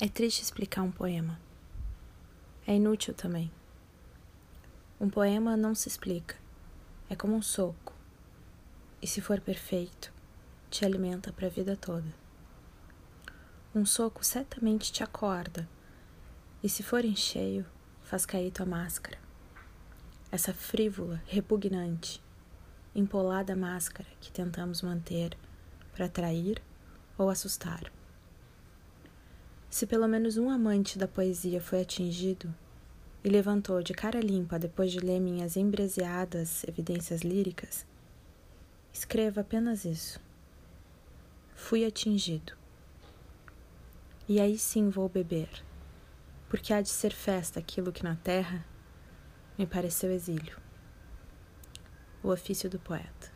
É triste explicar um poema. É inútil também. Um poema não se explica. É como um soco. E se for perfeito, te alimenta para a vida toda. Um soco certamente te acorda. E se for em cheio, faz cair tua máscara. Essa frívola, repugnante, empolada máscara que tentamos manter para atrair ou assustar. Se pelo menos um amante da poesia foi atingido e levantou de cara limpa depois de ler minhas embreseadas evidências líricas, escreva apenas isso. Fui atingido. E aí sim vou beber, porque há de ser festa aquilo que na terra me pareceu exílio. O ofício do poeta.